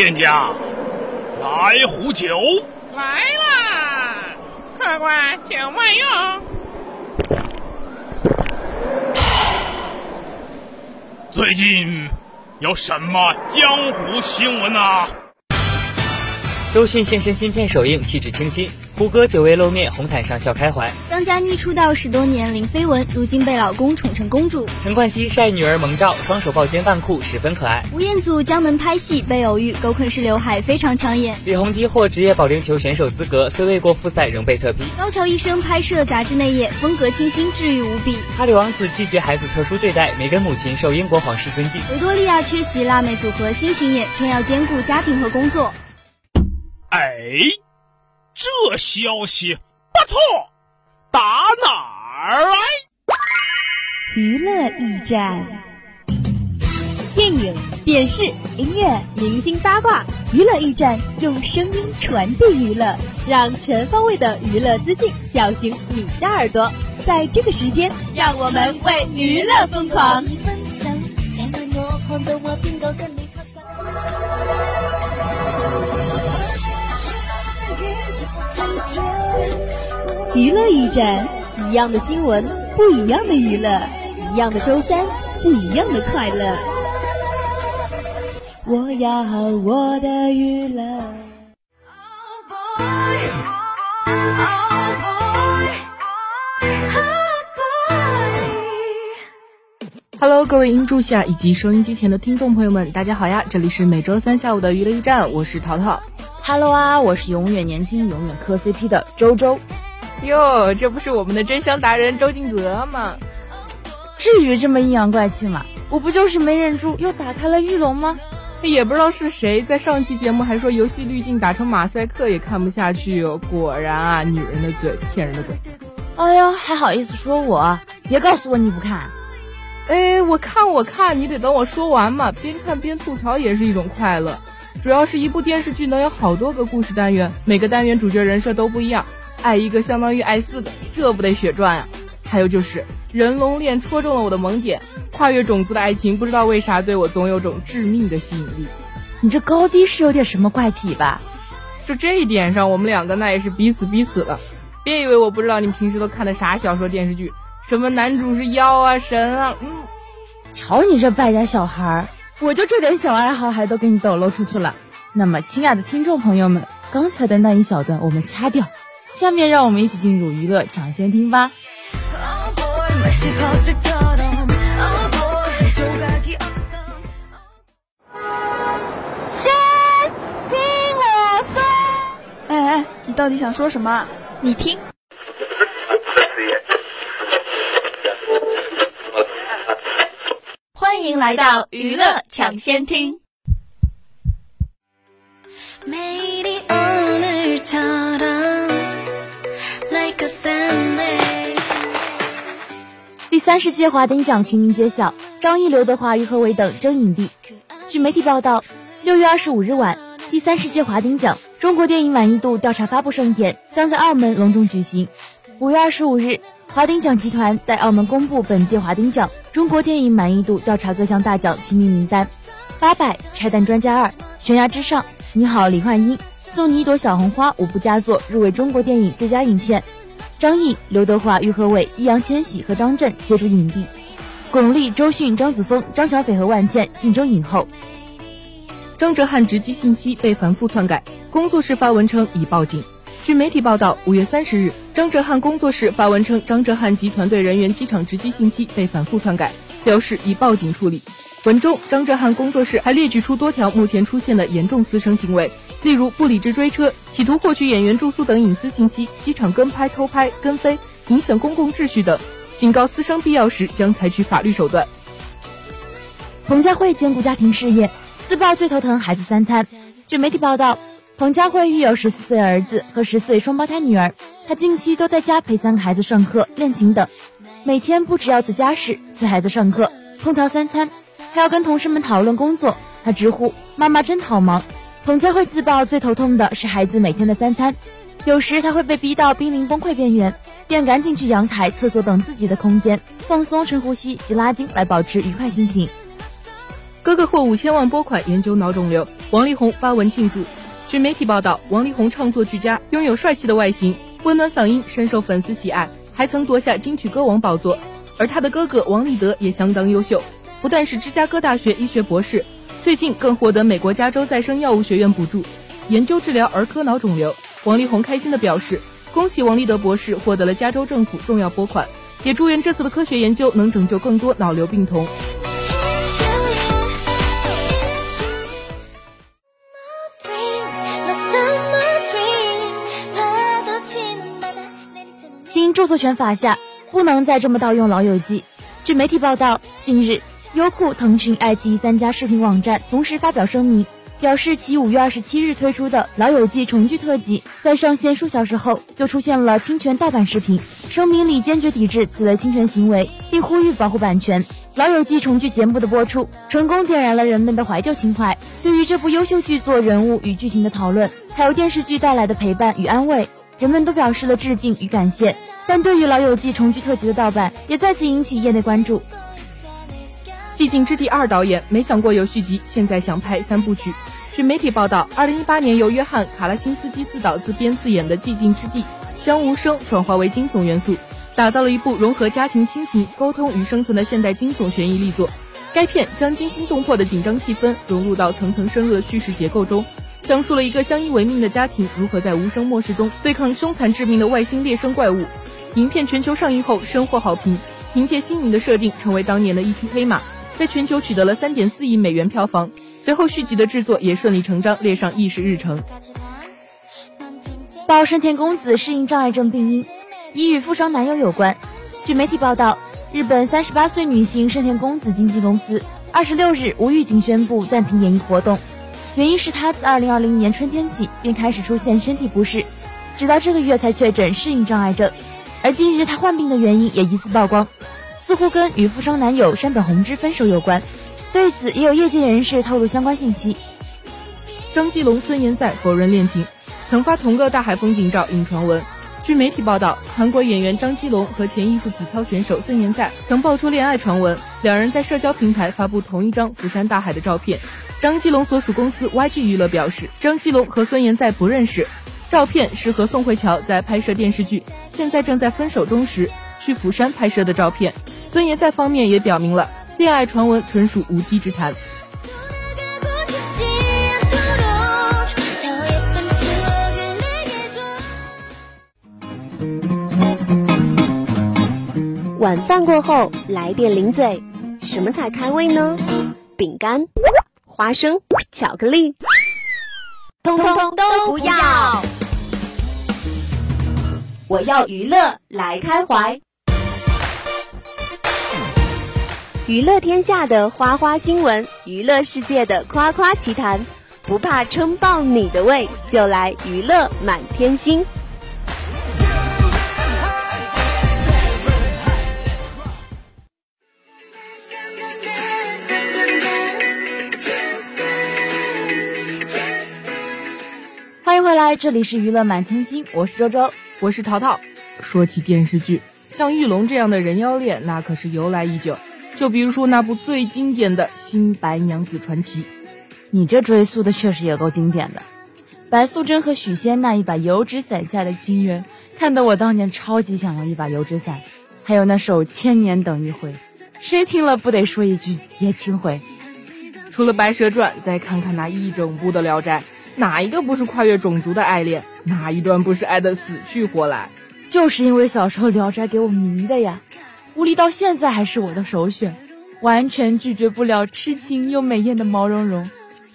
店家，来壶酒。来啦，客官，请慢用。最近有什么江湖新闻啊？周迅现身新片首映，气质清新。胡歌久未露面，红毯上笑开怀。张嘉倪出道十多年零绯闻，如今被老公宠成公主。陈冠希晒女儿萌照，双手抱肩扮酷，十分可爱。吴彦祖江门拍戏被偶遇，狗啃式刘海非常抢眼。李弘基获职业保龄球选手资格，虽未过复赛，仍被特批。高桥医生拍摄杂志内页，风格清新，治愈无比。哈里王子拒绝孩子特殊对待，梅根母亲受英国皇室尊敬。维多利亚缺席辣妹组合新巡演，称要兼顾家庭和工作。哎，这消息不错，打哪儿来？娱乐驿站，电影、电视、音乐、明星八卦，娱乐驿站用声音传递娱乐，让全方位的娱乐资讯叫醒你的耳朵。在这个时间，让我们为娱乐疯狂。娱乐驿站，一样的新闻，不一样的娱乐，一样的周三，不一样的快乐。我要我的娱乐。各位音柱下以及收音机前的听众朋友们，大家好呀！这里是每周三下午的娱乐驿站，我是淘淘。Hello 啊，我是永远年轻、永远磕 CP 的周周。哟，这不是我们的真香达人周敬泽吗？至于这么阴阳怪气吗？我不就是没忍住又打开了玉龙吗？也不知道是谁在上期节目还说游戏滤镜打成马赛克也看不下去哦。果然啊，女人的嘴骗人的鬼。哎呦，还好意思说我？别告诉我你不看。哎，我看我看，你得等我说完嘛。边看边吐槽也是一种快乐。主要是一部电视剧能有好多个故事单元，每个单元主角人设都不一样，爱一个相当于爱四个，这不得血赚啊！还有就是人龙恋戳中了我的萌点，跨越种族的爱情，不知道为啥对我总有种致命的吸引力。你这高低是有点什么怪癖吧？就这一点上，我们两个那也是彼此彼此了。别以为我不知道你平时都看的啥小说电视剧，什么男主是妖啊神啊，嗯，瞧你这败家小孩儿。我就这点小爱好还都给你抖露出去了。那么，亲爱的听众朋友们，刚才的那一小段我们掐掉，下面让我们一起进入娱乐抢先听吧。先听我说。哎哎，你到底想说什么？你听。欢迎来到娱乐抢先听。第三十届华鼎奖提名揭晓，张译、刘德华、于和伟等争影帝。据媒体报道，六月二十五日晚，第三十届华鼎奖中国电影满意度调查发布盛典将在澳门隆重举行。五月二十五日，华鼎奖集团在澳门公布本届华鼎奖中国电影满意度调查各项大奖提名名单，《八佰》《拆弹专家二》《悬崖之上》《你好，李焕英》《送你一朵小红花》五部佳作入围中国电影最佳影片。张译、刘德华、于和伟、易烊千玺和张震角逐影帝，巩俐、周迅、张子枫、张小斐和万茜竞争影后。张哲瀚直击信息被反复篡改，工作室发文称已报警。据媒体报道，五月三十日，张哲瀚工作室发文称张哲瀚及团队人员机场值机信息被反复篡改，表示已报警处理。文中，张哲瀚工作室还列举出多条目前出现的严重私生行为，例如不理智追车、企图获取演员住宿等隐私信息、机场跟拍、偷拍、跟飞、影响公共秩序等，警告私生必要时将采取法律手段。彭佳慧兼顾家庭事业，自曝最头疼孩子三餐。据媒体报道，彭佳慧育有十四岁儿子和十岁双胞胎女儿，她近期都在家陪三个孩子上课、练琴等，每天不只要做家事、催孩子上课、烹调三餐。还要跟同事们讨论工作，她直呼妈妈真好忙。彭佳慧自曝最头痛的是孩子每天的三餐，有时她会被逼到濒临崩溃边缘，便赶紧去阳台、厕所等自己的空间放松、深呼吸及拉筋来保持愉快心情。哥哥获五千万拨款研究脑肿瘤，王力宏发文庆祝。据媒体报道，王力宏唱作俱佳，拥有帅气的外形、温暖嗓音，深受粉丝喜爱，还曾夺下金曲歌王宝座。而他的哥哥王立德也相当优秀，不但是芝加哥大学医学博士，最近更获得美国加州再生药物学院补助，研究治疗儿科脑肿瘤。王力宏开心地表示：“恭喜王立德博士获得了加州政府重要拨款，也祝愿这次的科学研究能拯救更多脑瘤病童。”著作权法下，不能再这么盗用《老友记》。据媒体报道，近日，优酷、腾讯、爱奇艺三家视频网站同时发表声明，表示其五月二十七日推出的《老友记》重聚特辑，在上线数小时后就出现了侵权盗版视频。声明里坚决抵制此类侵权行为，并呼吁保护版权。《老友记》重聚节目的播出，成功点燃了人们的怀旧情怀。对于这部优秀剧作人物与剧情的讨论，还有电视剧带来的陪伴与安慰。人们都表示了致敬与感谢，但对于《老友记》重聚特辑的盗版，也再次引起业内关注。《寂静之地二》导演没想过有续集，现在想拍三部曲。据媒体报道，二零一八年由约翰·卡拉辛斯基自导自编自演的《寂静之地》，将无声转化为惊悚元素，打造了一部融合家庭亲情、沟通与生存的现代惊悚悬疑力作。该片将惊心动魄的紧张气氛融入到层层深入的叙事结构中。讲述了一个相依为命的家庭如何在无声末世中对抗凶残致命的外星猎生怪物。影片全球上映后深获好评，凭借新颖的设定成为当年的一匹黑马，在全球取得了三点四亿美元票房。随后续集的制作也顺理成章列上议事日程。报深田恭子适应障碍症病因，疑与富商男友有关。据媒体报道，日本三十八岁女星深田恭子经纪公司二十六日无预警宣布暂停演艺活动。原因是她自二零二零年春天起便开始出现身体不适，直到这个月才确诊适应障碍症。而近日他患病的原因也疑似曝光，似乎跟与富商男友山本弘之分手有关。对此，也有业界人士透露相关信息。张基龙、孙妍在否认恋情，曾发同个大海风景照引传闻。据媒体报道，韩国演员张基龙和前艺术体操选手孙妍在曾爆出恋爱传闻，两人在社交平台发布同一张釜山大海的照片。张基龙所属公司 YG 娱乐表示，张基龙和孙妍在不认识，照片是和宋慧乔在拍摄电视剧《现在正在分手中》时去釜山拍摄的照片。孙爷在方面也表明了，恋爱传闻纯属无稽之谈。晚饭过后来点零嘴，什么才开胃呢？饼干。花生、巧克力，通通都不要！我要娱乐来开怀，娱乐天下的花花新闻，娱乐世界的夸夸奇谈，不怕撑爆你的胃，就来娱乐满天星。回来，这里是娱乐满天星，我是周周，我是淘淘。说起电视剧，像玉龙这样的人妖恋，那可是由来已久。就比如说那部最经典的《新白娘子传奇》，你这追溯的确实也够经典的。白素贞和许仙那一把油纸伞下的情缘，看得我当年超级想要一把油纸伞。还有那首《千年等一回》，谁听了不得说一句也轻回。除了《白蛇传》，再看看那一整部的《聊斋》。哪一个不是跨越种族的爱恋？哪一段不是爱得死去活来？就是因为小时候《聊斋》给我迷的呀，狐狸到现在还是我的首选，完全拒绝不了痴情又美艳的毛茸茸。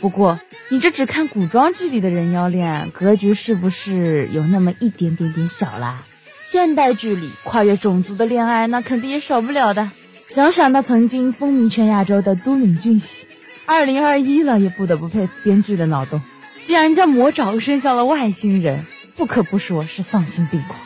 不过你这只看古装剧里的人妖恋，格局是不是有那么一点点点小啦？现代剧里跨越种族的恋爱，那肯定也少不了的。想想那曾经风靡全亚洲的都敏俊熙，二零二一了也不得不佩服编剧的脑洞。竟然将魔爪伸向了外星人，不可不说是丧心病狂。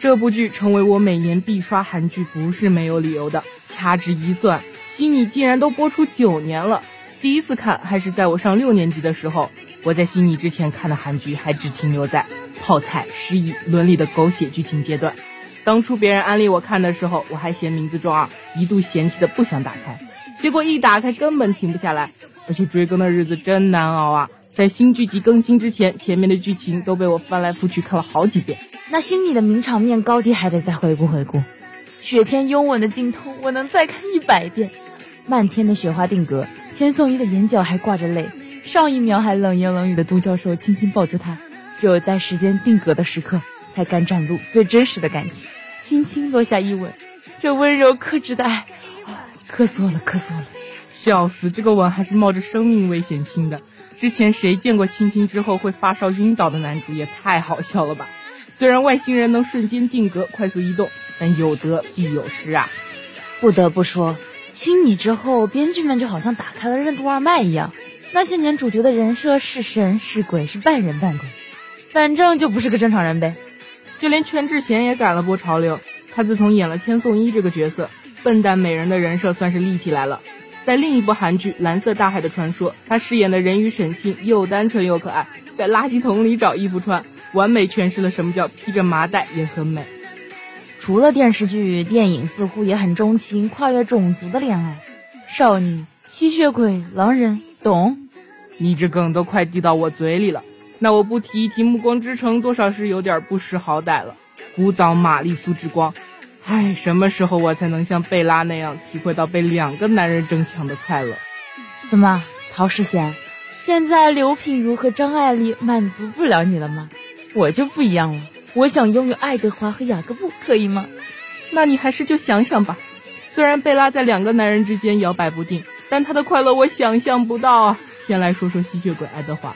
这部剧成为我每年必刷韩剧，不是没有理由的。掐指一算，悉尼竟然都播出九年了。第一次看还是在我上六年级的时候。我在悉尼之前看的韩剧还只停留在泡菜、失忆、伦理的狗血剧情阶段。当初别人安利我看的时候，我还嫌名字中二，一度嫌弃的不想打开。结果一打开，根本停不下来。而且追更的日子真难熬啊！在新剧集更新之前，前面的剧情都被我翻来覆去看了好几遍。那心里的名场面高低还得再回顾回顾。雪天拥吻的镜头，我能再看一百遍。漫天的雪花定格，千颂伊的眼角还挂着泪，上一秒还冷言冷语的杜教授轻轻抱住她，只有在时间定格的时刻，才敢展露最真实的感情，轻轻落下一吻。这温柔克制的爱，咳嗽了，咳嗽了。笑死！这个吻还是冒着生命危险亲的。之前谁见过亲亲之后会发烧晕倒的男主？也太好笑了吧！虽然外星人能瞬间定格、快速移动，但有得必有失啊。不得不说，亲你之后，编剧们就好像打开了任督二脉一样。那些年主角的人设是神是鬼，是半人半鬼，反正就不是个正常人呗。就连全智贤也赶了波潮流。他自从演了千颂伊这个角色，笨蛋美人的人设算是立起来了。在另一部韩剧《蓝色大海的传说》，他饰演的人鱼沈庆又单纯又可爱，在垃圾桶里找衣服穿，完美诠释了什么叫披着麻袋也很美。除了电视剧，电影似乎也很钟情跨越种族的恋爱，少女、吸血鬼、狼人，懂？你这梗都快递到我嘴里了，那我不提一提《暮光之城》，多少是有点不识好歹了。古早玛丽苏之光。唉，什么时候我才能像贝拉那样体会到被两个男人争抢的快乐？怎么，陶世贤，现在刘品如和张爱玲满足不了你了吗？我就不一样了，我想拥有爱德华和雅各布，可以吗？那你还是就想想吧。虽然贝拉在两个男人之间摇摆不定，但她的快乐我想象不到啊。先来说说吸血鬼爱德华，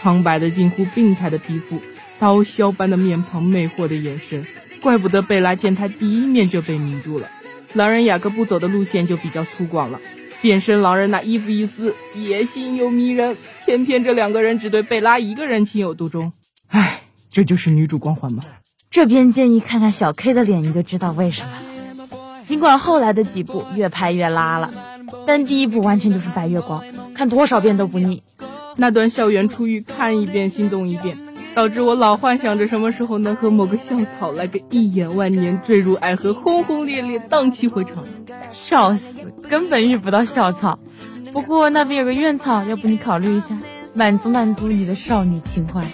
苍白的近乎病态的皮肤，刀削般的面庞，魅惑的眼神。怪不得贝拉见他第一面就被迷住了。狼人雅各布走的路线就比较粗犷了，变身狼人那衣服一撕，野心又迷人。偏偏这两个人只对贝拉一个人情有独钟。唉，这就是女主光环吗？这边建议看看小 K 的脸，你就知道为什么了。尽管后来的几部越拍越拉了，但第一部完全就是白月光，看多少遍都不腻。那段校园初遇，看一遍心动一遍。导致我老幻想着什么时候能和某个校草来个一眼万年、坠入爱河、轰轰烈烈、荡气回肠。笑死，根本遇不到校草。不过那边有个院草，要不你考虑一下，满足满足你的少女情怀。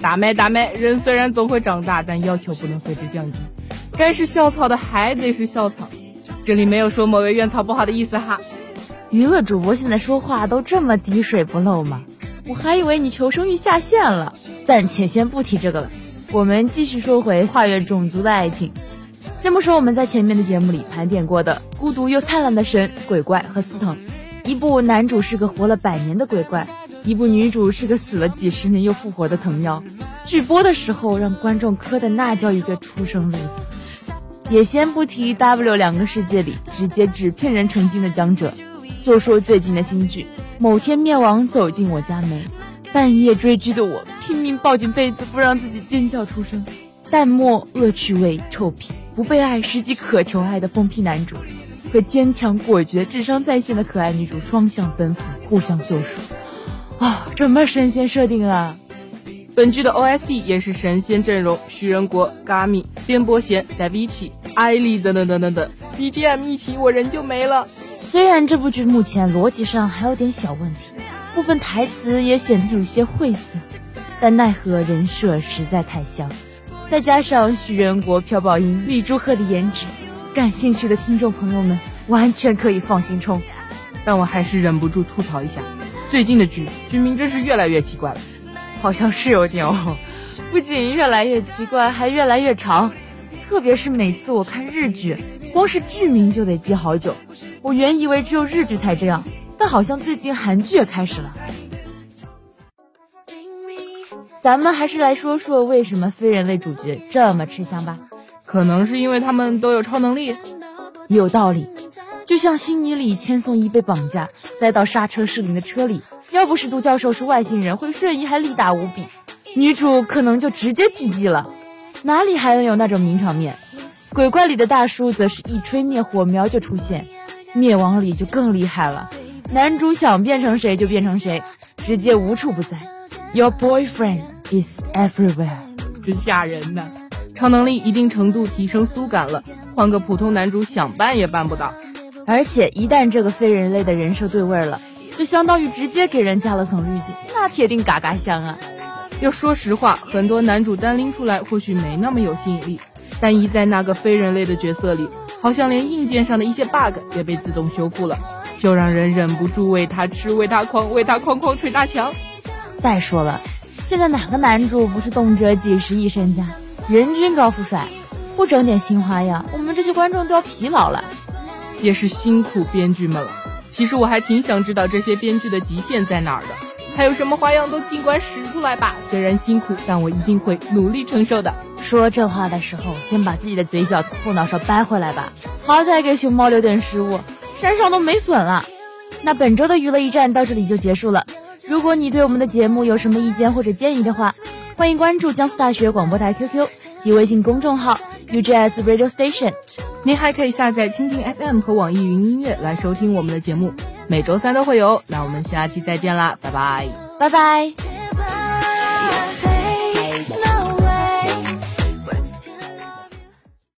打麦打麦，人虽然总会长大，但要求不能随之降低。该是校草的还得是校草。这里没有说某位院草不好的意思哈。娱乐主播现在说话都这么滴水不漏吗？我还以为你求生欲下线了，暂且先不提这个了。我们继续说回跨越种族的爱情。先不说我们在前面的节目里盘点过的孤独又灿烂的神鬼怪和司藤，一部男主是个活了百年的鬼怪，一部女主是个死了几十年又复活的藤妖。剧播的时候让观众磕的那叫一个出生入死。也先不提 W 两个世界里直接纸片人成精的江哲，就说最近的新剧。某天灭亡走进我家门，半夜追剧的我拼命抱紧被子，不让自己尖叫出声。淡漠恶趣味臭屁，不被爱实际渴求爱的疯批男主，和坚强果决、智商在线的可爱女主双向奔赴，互相救赎。啊，什么神仙设定啊！本剧的 OST 也是神仙阵容：徐仁国、Gami、边伯贤、Davichi、艾丽等等等等等。BGM 一起，我人就没了。虽然这部剧目前逻辑上还有点小问题，部分台词也显得有些晦涩，但奈何人设实在太香，再加上徐仁国、朴宝英、李朱赫的颜值，感兴趣的听众朋友们完全可以放心冲。但我还是忍不住吐槽一下，最近的剧剧名真是越来越奇怪了，好像是有点哦，不仅越来越奇怪，还越来越长，特别是每次我看日剧。光是剧名就得记好久，我原以为只有日剧才这样，但好像最近韩剧也开始了。咱们还是来说说为什么非人类主角这么吃香吧？可能是因为他们都有超能力，有道理。就像《星尼》里千颂伊被绑架塞到刹车失灵的车里，要不是杜教授是外星人，会瞬移还力大无比，女主可能就直接 GG 了。哪里还能有那种名场面？鬼怪里的大叔则是一吹灭火苗就出现，灭亡里就更厉害了。男主想变成谁就变成谁，直接无处不在。Your boyfriend is everywhere，真吓人呐！超能力一定程度提升苏感了，换个普通男主想办也办不到。而且一旦这个非人类的人设对味儿了，就相当于直接给人加了层滤镜，那铁定嘎嘎香啊！要说实话，很多男主单拎出来或许没那么有吸引力，但一在那个非人类的角色里，好像连硬件上的一些 bug 也被自动修复了，就让人忍不住为他吃，为他狂，为他哐哐捶大墙。再说了，现在哪个男主不是动辄几十亿身家，人均高富帅？不整点新花样，我们这些观众都要疲劳了。也是辛苦编剧们了。其实我还挺想知道这些编剧的极限在哪儿的，还有什么花样都尽管使出来吧。虽然辛苦，但我一定会努力承受的。说这话的时候，先把自己的嘴角从后脑勺掰回来吧。好歹给熊猫留点食物，身上都没损了。那本周的娱乐驿站到这里就结束了。如果你对我们的节目有什么意见或者建议的话，欢迎关注江苏大学广播台 QQ 及微信公众号 UJS Radio Station。您还可以下载蜻蜓 FM 和网易云音乐来收听我们的节目，每周三都会有。那我们下期再见啦，拜拜，拜拜。